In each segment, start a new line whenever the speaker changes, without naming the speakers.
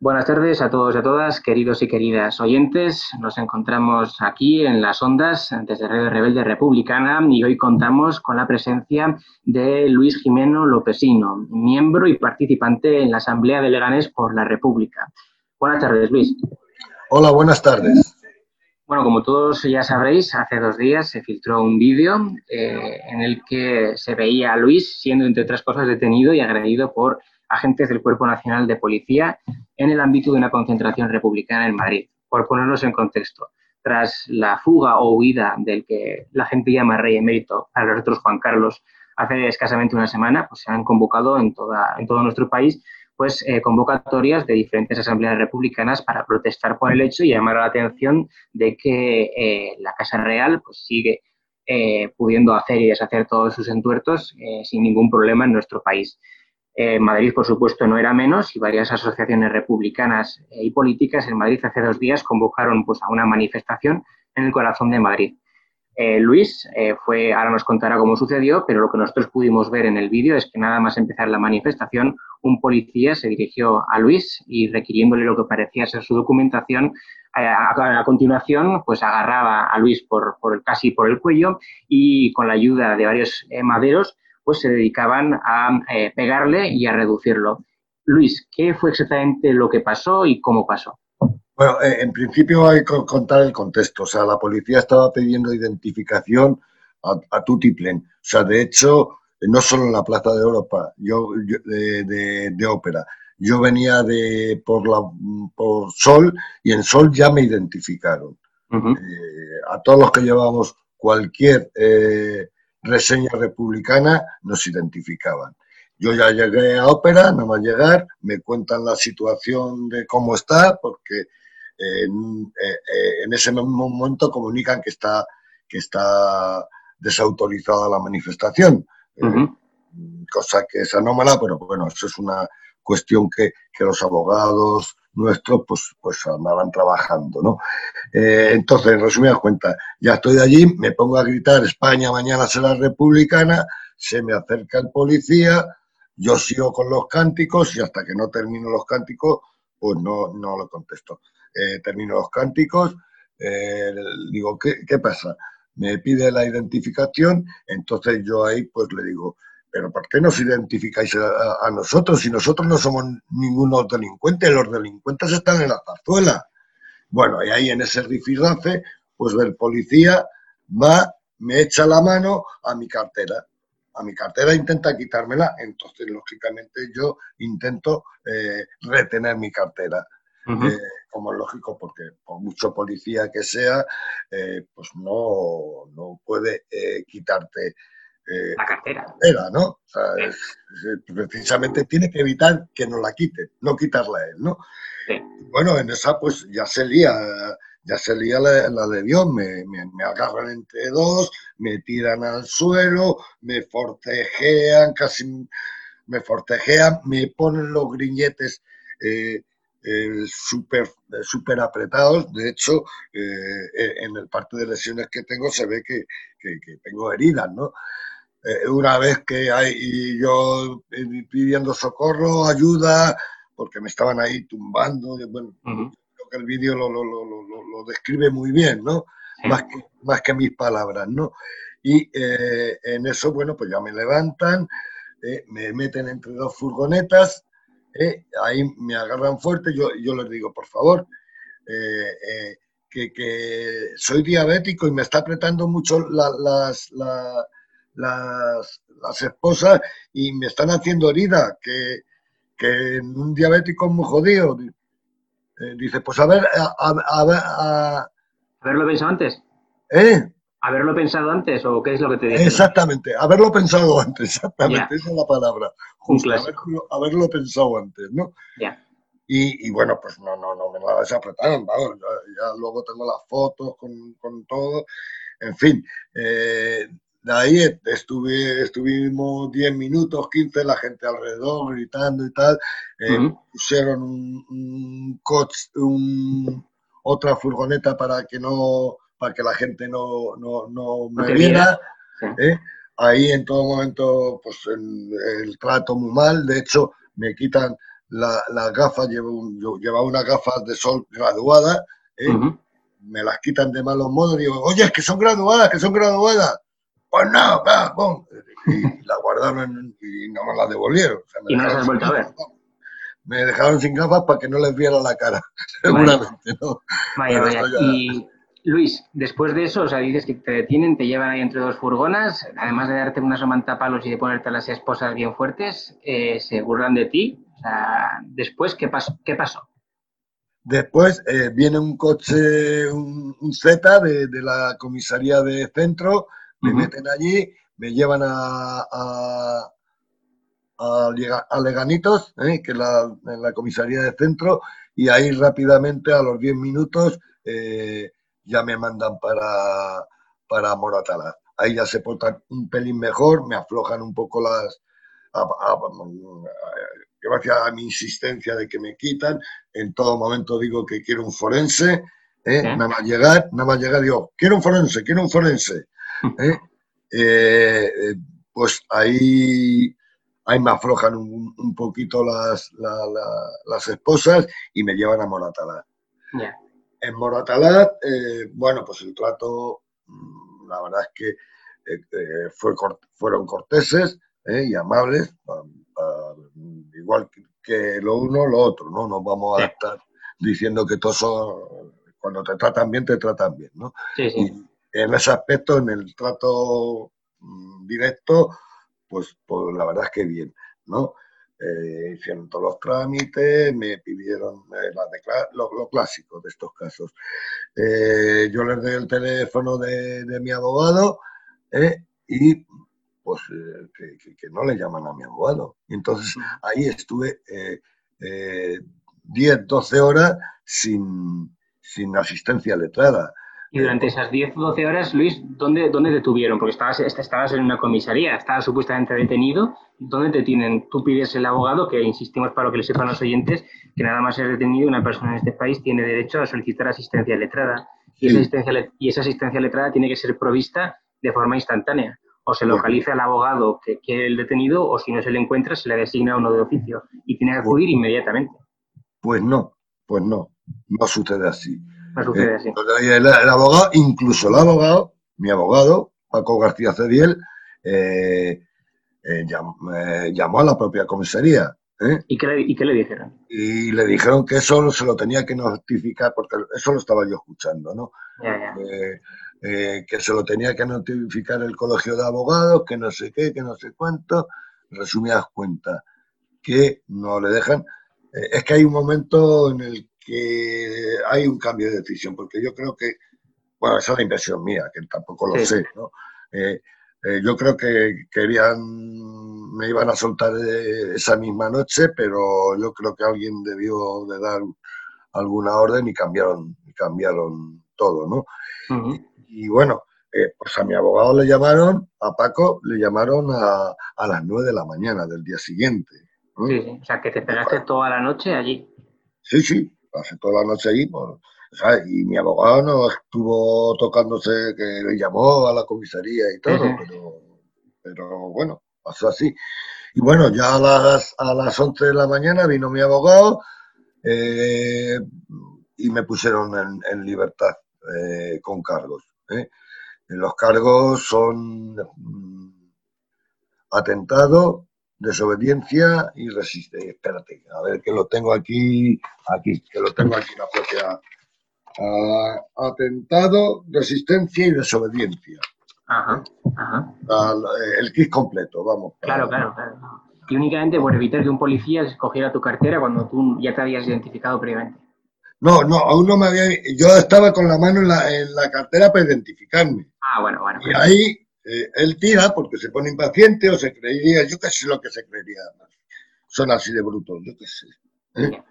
Buenas tardes a todos y a todas, queridos y queridas oyentes. Nos encontramos aquí en las ondas desde Radio Rebelde Republicana y hoy contamos con la presencia de Luis Jimeno Lopesino, miembro y participante en la Asamblea de Leganés por la República. Buenas tardes, Luis.
Hola, buenas tardes.
Bueno, como todos ya sabréis, hace dos días se filtró un vídeo eh, en el que se veía a Luis siendo, entre otras cosas, detenido y agredido por agentes del Cuerpo Nacional de Policía en el ámbito de una concentración republicana en Madrid. Por ponernos en contexto, tras la fuga o huida del que la gente llama rey emérito, para nosotros Juan Carlos, hace escasamente una semana, pues se han convocado en, toda, en todo nuestro país pues eh, convocatorias de diferentes asambleas republicanas para protestar por el hecho y llamar la atención de que eh, la Casa Real pues sigue eh, pudiendo hacer y deshacer todos sus entuertos sin ningún problema en nuestro país. Eh, Madrid, por supuesto, no era menos y varias asociaciones republicanas y políticas en Madrid hace dos días convocaron pues, a una manifestación en el corazón de Madrid. Eh, Luis eh, fue, ahora nos contará cómo sucedió, pero lo que nosotros pudimos ver en el vídeo es que nada más empezar la manifestación, un policía se dirigió a Luis y requiriéndole lo que parecía ser su documentación, a, continuación pues agarraba a Luis por, por, casi por el cuello y con la ayuda de varios maderos pues se dedicaban a eh, pegarle y a reducirlo. Luis, ¿qué fue exactamente lo que pasó y cómo pasó?
Bueno, eh, en principio hay que contar el contexto. O sea, la policía estaba pidiendo identificación a, a Tutiplen. O sea, de hecho, no solo en la Plaza de Europa, yo, de, ópera. Yo venía de por la por Sol y en Sol ya me identificaron. Eh, a todos los que llevábamos cualquier reseña republicana nos identificaban. Yo ya llegué a ópera, nada más llegar, me cuentan la situación de cómo está, porque en, eh, ese mismo momento comunican que está, que está desautorizada la manifestación, eh, cosa que es anómala, pero bueno, eso es una cuestión que, que los abogados nuestros pues, pues andaban trabajando, ¿no? Eh, entonces, en resumidas cuentas, ya estoy allí, me pongo a gritar España mañana será republicana, se me acerca el policía, yo sigo con los cánticos y hasta que no termino los cánticos, pues no, no lo contesto. Eh, termino los cánticos, eh, digo, ¿qué, ¿qué pasa? Me pide la identificación, entonces yo ahí pues le digo, pero ¿por qué nos identificáis a, nosotros si nosotros no somos ningunos delincuentes? Los delincuentes están en la zarzuela. Bueno, y ahí en ese rifirrafe, pues el policía va, me echa la mano a mi cartera. A mi cartera intenta quitármela, entonces lógicamente yo intento eh, retener mi cartera. Eh, como es lógico, porque por mucho policía que sea, eh, pues no, no puede quitarte
eh, la cartera.
¿no? precisamente tiene que evitar que nos la quite, no quitarla a él, ¿no? Bueno, en esa pues ya se lía, ya se lía la, de Dios, me, me, agarran entre dos, me tiran al suelo, me forcejean, casi me forcejean, me ponen los griñetes eh, eh, súper super apretados. De hecho, en el parte de lesiones que tengo se ve que, que, que tengo heridas, ¿no? Eh, una vez que hay yo eh, pidiendo socorro, ayuda, porque me estaban ahí tumbando, bueno, creo que el vídeo lo, lo, lo, lo, describe muy bien, ¿no? Más, que, más que mis palabras, ¿no? Y eh, en eso, bueno, pues ya me levantan, me meten entre dos furgonetas, ahí me agarran fuerte, yo, yo les digo, por favor, que, que, soy diabético y me está apretando mucho las, las, las esposas y me están haciendo herida, que, que un diabético es muy jodido. Eh, dice, pues a ver, a, a,
a, ¿Haberlo pensado antes?
¿Eh?
¿Haberlo pensado antes o qué es lo que te dice?
Exactamente, haberlo pensado antes, exactamente, esa es la palabra. Justo, haberlo, pensado antes, ¿no?
Ya.
Y, y, bueno, pues no, no, no me la desapretaron, vamos, ya, ya, luego tengo las fotos con, con todo, en fin, eh, de ahí estuve, estuvimos 10 minutos, 15, la gente alrededor gritando y tal. Eh, pusieron un, coche, un, otra furgoneta para que no para que la gente no, no, no me viera. ¿eh? Ahí en todo momento, pues el, trato muy mal. De hecho, me quitan las gafas, llevo llevaba unas gafas de sol graduadas, ¿eh? me las quitan de malos modos, digo, oye, es que son graduadas, que son graduadas. Pues no, va, Y la guardaron y no me las devolvieron.
y no las has vuelto a ver.
Me dejaron sin gafas para que no les viera la cara, seguramente, ¿no?
Vaya, vaya. Y Luis, después de eso, o sea, dices que te detienen, te llevan ahí entre dos furgonas, además de darte una palos y de ponerte las esposas bien fuertes, eh, se burlan de ti. O sea, después, ¿qué pasó? ¿Qué pasó?
Después eh, viene un coche, un, Z de, la comisaría de centro, me meten allí, me llevan a, a, a, Leganitos, eh, que es la, la, comisaría de centro, y ahí rápidamente, a los 10 minutos, eh, ya me mandan para, para Moratalaz. Ahí ya se portan un pelín mejor, me aflojan un poco las... gracias a mi insistencia de que me quitan, en todo momento digo que quiero un forense, ¿eh? nada más llegar, nada más llegar digo, quiero un forense, quiero un forense. ¿Eh? Eh, pues ahí, ahí me aflojan un, poquito las, las esposas y me llevan a Moratalaz. En Moratalat, eh, bueno, pues el trato, mm, la verdad es que eh, eh, fue, fueron corteses y amables, igual que, lo uno, lo otro, ¿no? Nos vamos a estar diciendo que todos son, cuando te tratan bien, te tratan bien, ¿no?
Sí, sí.
Y en ese aspecto, en el trato mm, directo, pues, pues la verdad es que bien, ¿no? eh, hicieron todos los trámites, me pidieron eh, lo, clásico de estos casos. Eh, yo les doy el teléfono de, mi abogado eh, y pues que, no le llaman a mi abogado. Y entonces ahí estuve 10, 12 horas sin, sin asistencia letrada.
Y durante esas 10 o 12 horas, Luis, ¿dónde, ¿dónde te tuvieron? Porque estabas, estabas en una comisaría, estabas supuestamente detenido. ¿Dónde te tienen? Tú pides el abogado, que insistimos para lo que le sepan los oyentes, que nada más ser detenido, una persona en este país tiene derecho a solicitar asistencia letrada. Y, esa, asistencia, y esa asistencia letrada tiene que ser provista de forma instantánea. O se localiza al abogado que quiere el detenido, o si no se le encuentra, se le designa uno de oficio. Y tiene que acudir inmediatamente.
Pues no, pues no, no sucede así.
Eh,
el, abogado, incluso el abogado, mi abogado, Paco García Cediel, eh, eh, llamó, a la propia comisaría.
¿Y qué, le, dijeron?
Y le dijeron que eso se lo tenía que notificar, porque eso lo estaba yo escuchando, ¿no? que se lo tenía que notificar el colegio de abogados, que no sé qué, que no sé cuánto. Resumidas cuentas, que no le dejan. es que hay un momento en el que hay un cambio de decisión, porque yo creo que, bueno, esa es la impresión mía, que tampoco lo sé, ¿no? Eh, eh, yo creo que querían, me iban a soltar eh, esa misma noche, pero yo creo que alguien debió de dar alguna orden y cambiaron, cambiaron todo, ¿no? y, bueno, pues a mi abogado le llamaron, a Paco le llamaron a, a las nueve de la mañana del día siguiente.
Sí, sí, o sea, que te pegaste toda la noche allí.
Sí, sí, pasé toda la noche allí, pues, y mi abogado no estuvo tocándose, que le llamó a la comisaría y todo, pero, pero bueno, pasó así. Y bueno, ya a las, a las 11 de la mañana vino mi abogado eh, y me pusieron en, libertad eh, con cargos. ¿eh? Los cargos son mm, atentado, desobediencia y resistencia. Espérate, a ver que lo tengo aquí, aquí, que lo tengo aquí la propia. atentado, resistencia y desobediencia.
Ajá, ajá.
el kit completo, vamos.
Claro, claro, claro. Y únicamente por evitar que un policía escogiera tu cartera cuando tú ya te habías identificado previamente.
No, no, aún no me había. Yo estaba con la mano en la, en la cartera para identificarme.
Ah, bueno, bueno.
Y ahí eh, él tira porque se pone impaciente o se creería, yo qué sé lo que se creería. Son así de brutos, yo qué sé. ¿eh?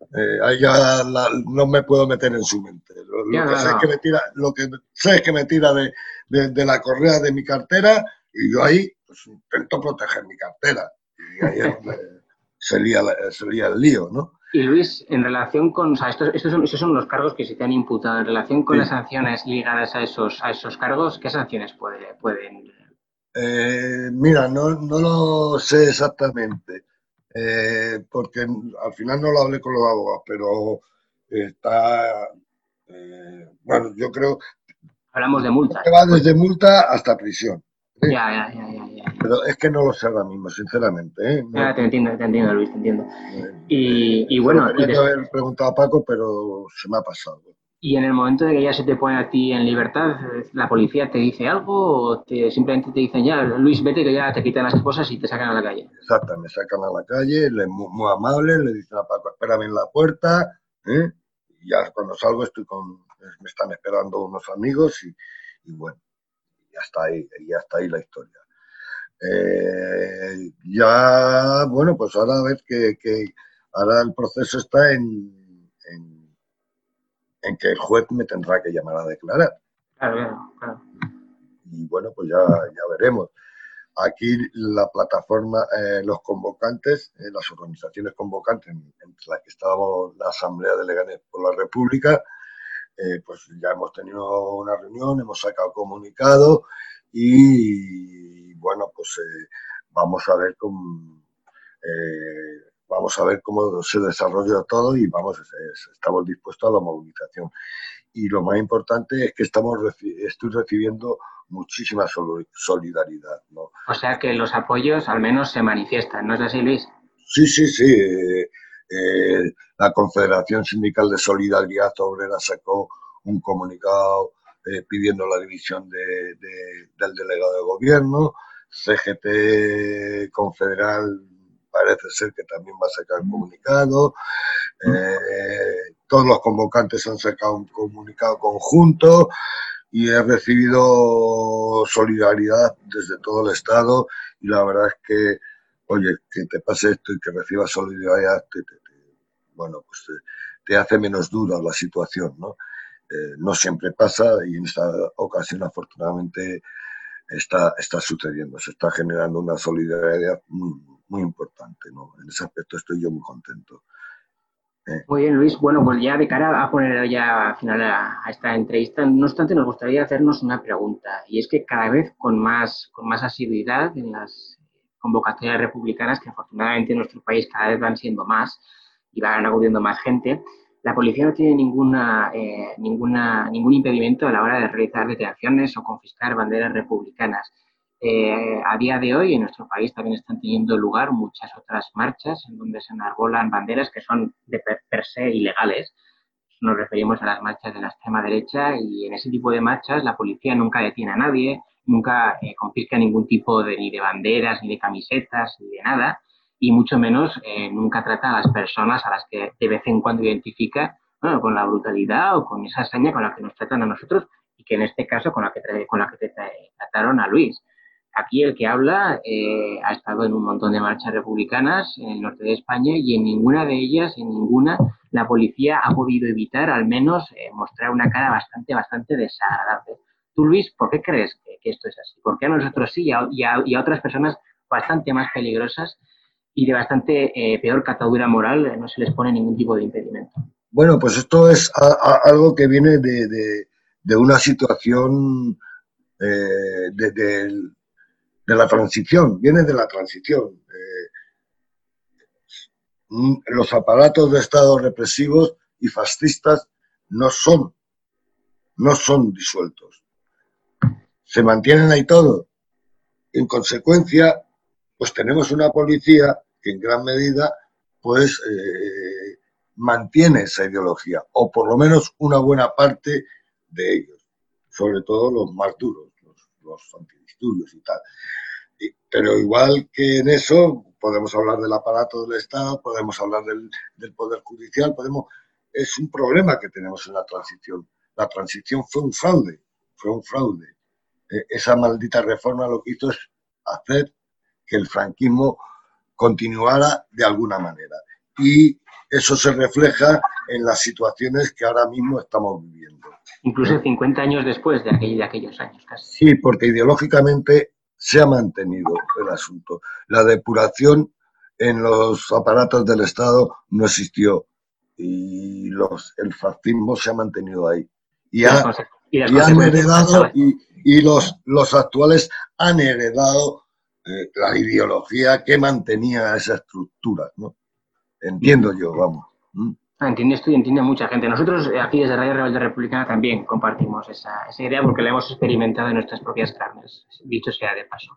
Eh, ahí ya no me puedo meter en su mente. Lo, que, sé Es que me tira, lo que sé es que me tira de, de, la correa de mi cartera y yo ahí pues, intento proteger mi cartera. Y ahí es donde se lía, el lío, ¿no?
Y Luis, en relación con, o sea, estos, estos, son, son, los cargos que se te han imputado, en relación con las sanciones ligadas a esos, a esos cargos, ¿qué sanciones puede, pueden?
Eh, mira, no, no, lo sé exactamente. eh, porque al final no lo hablé con los abogados, pero está, eh, bueno, yo creo...
Hablamos de multa.
Que va desde multa hasta prisión.
¿eh? Ya, ya, ya, ya,
Pero es que no lo sé ahora mismo, sinceramente. ¿eh?
ya, te entiendo, te entiendo, Luis, te entiendo. y, y, bueno...
Y haber preguntado a Paco, pero se me ha pasado.
Y en el momento de que ya se te pone a ti en libertad, ¿la policía te dice algo o te, simplemente te dicen ya, Luis, vete que ya te quitan las cosas y te sacan a la calle?
Exacto, me sacan a la calle, le, muy, muy amable, le dicen a Paco, espérame en la puerta, ¿eh? y ya cuando salgo estoy con, me están esperando unos amigos y, bueno, ya está ahí, ya está ahí la historia. Eh, ya, bueno, pues ahora a ver que, ahora el proceso está en, en, que el juez me tendrá que llamar a declarar.
Claro, claro.
Y bueno, pues ya, ya veremos. Aquí la plataforma, eh, los convocantes, eh, las organizaciones convocantes, entre las que estábamos la Asamblea de Leganés por la República, pues ya hemos tenido una reunión, hemos sacado comunicado y, bueno, pues vamos a ver cómo vamos a ver cómo se desarrolla todo y vamos, estamos dispuestos a la movilización. Y lo más importante es que estamos estoy recibiendo muchísima solidaridad. ¿no?
O sea que los apoyos al menos se manifiestan, ¿no es así, Luis?
Sí, sí, sí. Eh, eh, la Confederación Sindical de Solidaridad Obrera sacó un comunicado eh, pidiendo la división de, del delegado de gobierno. CGT Confederal parece ser que también va a sacar un comunicado. todos los convocantes han sacado un comunicado conjunto y he recibido solidaridad desde todo el Estado y la verdad es que, oye, que te pase esto y que recibas solidaridad, bueno, pues te, hace menos dura la situación, ¿no? Eh, no siempre pasa y en esta ocasión afortunadamente está, está sucediendo, se está generando una solidaridad muy, muy importante, ¿no? En ese aspecto estoy yo muy contento.
Muy bien, Luis. Bueno, pues ya de cara a poner ya a final a, esta entrevista, no obstante, nos gustaría hacernos una pregunta. Y es que cada vez con más, con más asiduidad en las convocatorias republicanas, que afortunadamente en nuestro país cada vez van siendo más y van acudiendo más gente, la policía no tiene eh, ninguna, ningún impedimento a la hora de realizar detenciones o confiscar banderas republicanas. Eh, a día de hoy en nuestro país también están teniendo lugar muchas otras marchas en donde se enarbolan banderas que son de per, se ilegales. Nos referimos a las marchas de la extrema derecha y en ese tipo de marchas la policía nunca detiene a nadie, nunca eh, confisca ningún tipo de, ni de banderas, ni de camisetas, ni de nada, y mucho menos eh, nunca trata a las personas a las que de vez en cuando identifica con la brutalidad o con esa hazaña con la que nos tratan a nosotros y que en este caso con la que, con la que trataron a Luis. Aquí el que habla eh, ha estado en un montón de marchas republicanas en el norte de España y en ninguna de ellas, en ninguna, la policía ha podido evitar al menos eh, mostrar una cara bastante, bastante desagradable. Tú, Luis, ¿por qué crees que, esto es así? ¿Por qué a nosotros sí y a, y a, otras personas bastante más peligrosas y de bastante eh, peor catadura moral no se les pone ningún tipo de impedimento?
Bueno, pues esto es algo que viene de, una situación de, de la transición, viene de la transición. Eh, mm, los aparatos de Estado represivos y fascistas no son, no son disueltos. Se mantienen ahí todo. En consecuencia, pues tenemos una policía que en gran medida pues eh, mantiene esa ideología, o por lo menos una buena parte de ellos, sobre todo los más duros, los, los antidisturbios y tal. Pero igual que en eso, podemos hablar del aparato del Estado, podemos hablar del, Poder Judicial, podemos... Es un problema que tenemos en la transición. La transición fue un fraude, fue un fraude. E, esa maldita reforma lo que hizo es hacer que el franquismo continuara de alguna manera. Y eso se refleja en las situaciones que ahora mismo estamos viviendo.
Incluso 50 años después de, de aquellos años casi.
Sí, porque ideológicamente se ha mantenido el asunto. La depuración en los aparatos del Estado no existió y los, el fascismo se ha mantenido ahí. Y, han heredado, y, los, los actuales han heredado eh, la ideología que mantenía esa estructura, ¿no? Entiendo yo, vamos.
Entiendes tú y entiende mucha gente. Nosotros eh, aquí desde Radio Rebelde Republicana también compartimos esa, esa idea porque la hemos experimentado en nuestras propias carnes, dicho sea de paso.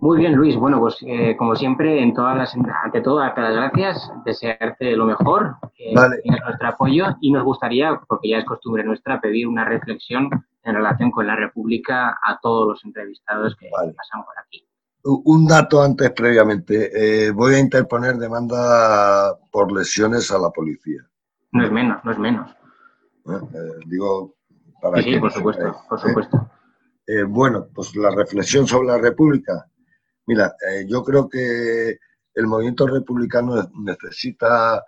Muy bien, Luis. Bueno, pues eh, como siempre, en todas las, ante todo, darte las gracias, desearte lo mejor, eh, nuestro apoyo y nos gustaría, porque ya es costumbre nuestra, pedir una reflexión en relación con la República a todos los entrevistados que pasan por aquí.
Un dato antes previamente. Eh, voy a interponer demanda por lesiones a la policía.
No es menos, no es menos.
digo, para
sí, por supuesto, por supuesto.
bueno, pues la reflexión sobre la República Mira, eh, yo creo que el movimiento republicano necesita,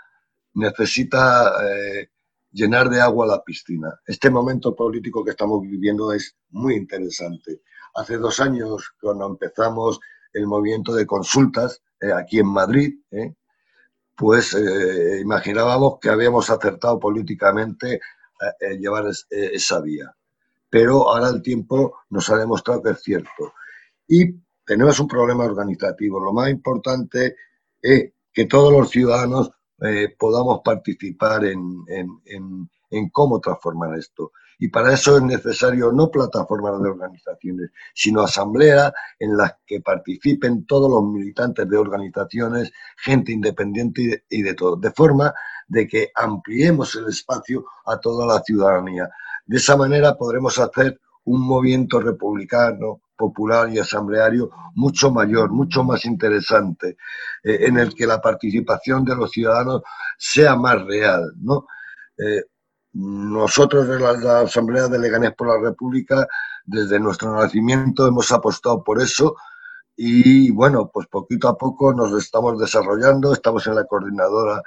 necesita eh, llenar de agua la piscina. Este momento político que estamos viviendo es muy interesante. Hace dos años, cuando empezamos el movimiento de consultas eh, aquí en Madrid, pues imaginábamos que habíamos acertado políticamente llevar esa vía. Pero ahora el tiempo nos ha demostrado que es cierto. Y tenemos un problema organizativo. Lo más importante es que todos los ciudadanos eh, podamos participar en, cómo transformar esto. Y para eso es necesario no plataformas de organizaciones, sino asambleas en las que participen todos los militantes de organizaciones, gente independiente y de todo, de forma de que ampliemos el espacio a toda la ciudadanía. De esa manera podremos hacer un movimiento republicano popular y asambleario mucho mayor, mucho más interesante, eh, en el que la participación de los ciudadanos sea más real. ¿no? Eh, nosotros de la, Asamblea de Leganés por la República, desde nuestro nacimiento hemos apostado por eso y bueno, pues poquito a poco nos estamos desarrollando, estamos en la coordinadora,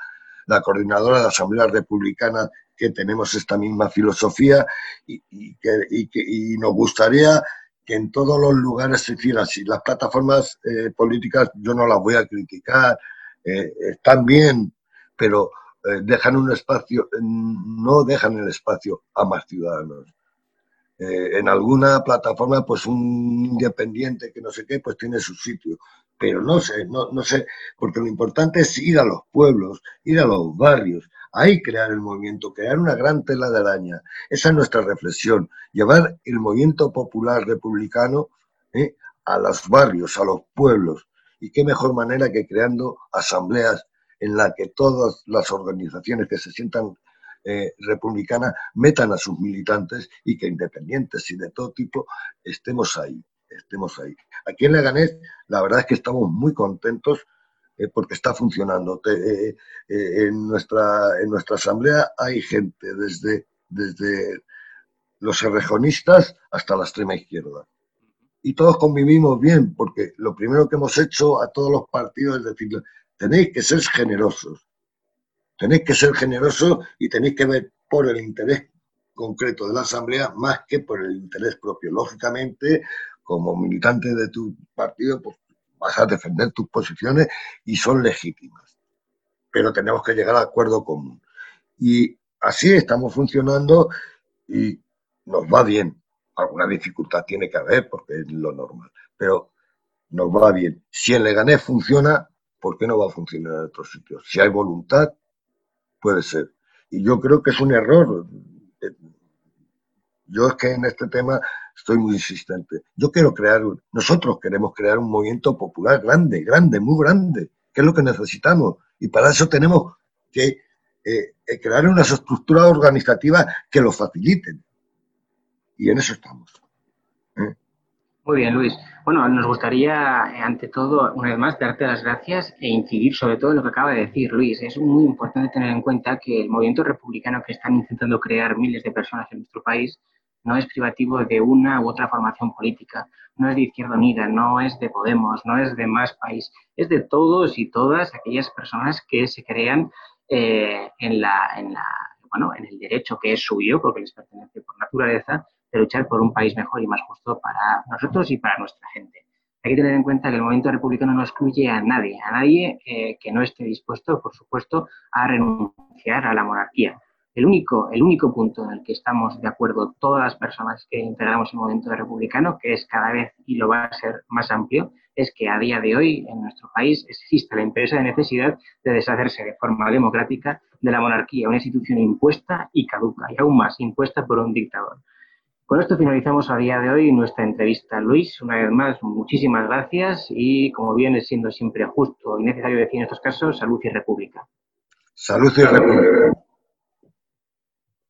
la coordinadora de la Asamblea Republicana que tenemos esta misma filosofía y, que, y nos gustaría que en todos los lugares se hiciera así. Las plataformas eh, políticas yo no las voy a criticar, eh, están bien, pero eh, dejan un espacio, no dejan el espacio a más ciudadanos. en alguna plataforma, pues un independiente que no sé qué, pues tiene su sitio. Pero no sé, no, no sé, porque lo importante es ir a los pueblos, ir a los barrios, Ahí crear el movimiento, crear una gran tela de araña. Esa es nuestra reflexión, llevar el movimiento popular republicano ¿eh? a los barrios, a los pueblos. Y qué mejor manera que creando asambleas en las que todas las organizaciones que se sientan eh, republicanas metan a sus militantes y que independientes y de todo tipo estemos ahí, estemos ahí. Aquí en Leganés la verdad es que estamos muy contentos eh, porque está funcionando. Eh, eh, en, nuestra, en nuestra asamblea hay gente desde, desde los errejonistas hasta la extrema izquierda. Y todos convivimos bien, porque lo primero que hemos hecho a todos los partidos es decir, tenéis que ser generosos, tenéis que ser generosos y tenéis que ver por el interés concreto de la Asamblea más que por el interés propio. Lógicamente, como militante de tu partido, pues vas a defender tus posiciones y son legítimas. Pero tenemos que llegar a acuerdo común. Y así estamos funcionando y nos va bien. Alguna dificultad tiene que haber porque es lo normal, pero nos va bien. Si en Leganés funciona, ¿por qué no va a funcionar en otros sitios? Si hay voluntad, puede ser. Y yo creo que es un error. Yo es que en este tema estoy muy insistente. Yo quiero crear, nosotros queremos crear un movimiento popular grande, grande, muy grande, que es lo que necesitamos. Y para eso tenemos que eh, eh, crear unas estructuras organizativas que lo faciliten. Y en eso estamos.
¿eh? Muy bien, Luis. Bueno, nos gustaría, ante todo, una vez más, darte las gracias e incidir sobre todo en lo que acaba de decir Luis. Es muy importante tener en cuenta que el movimiento republicano que están intentando crear miles de personas en nuestro país no es privativo de una u otra formación política, no es de Izquierda Unida, no es de Podemos, no es de Más País, es de todos y todas aquellas personas que se crean eh, en, la, en, la, bueno, en el derecho que es suyo, porque les pertenece por naturaleza, de luchar por un país mejor y más justo para nosotros y para nuestra gente. Hay que tener en cuenta que el movimiento republicano no excluye a nadie, a nadie eh, que no esté dispuesto, por supuesto, a renunciar a la monarquía el único, el único punto en el que estamos de acuerdo todas las personas que integramos el movimiento republicano, que es cada vez y lo va a ser más amplio, es que a día de hoy en nuestro país existe la imperiosa necesidad de deshacerse de forma democrática de la monarquía, una institución impuesta y caduca, y aún más impuesta por un dictador. Con esto finalizamos a día de hoy nuestra entrevista. Luis, una vez más, muchísimas gracias y, como viene siendo siempre justo y necesario decir en estos casos, salud y república.
Salud y república.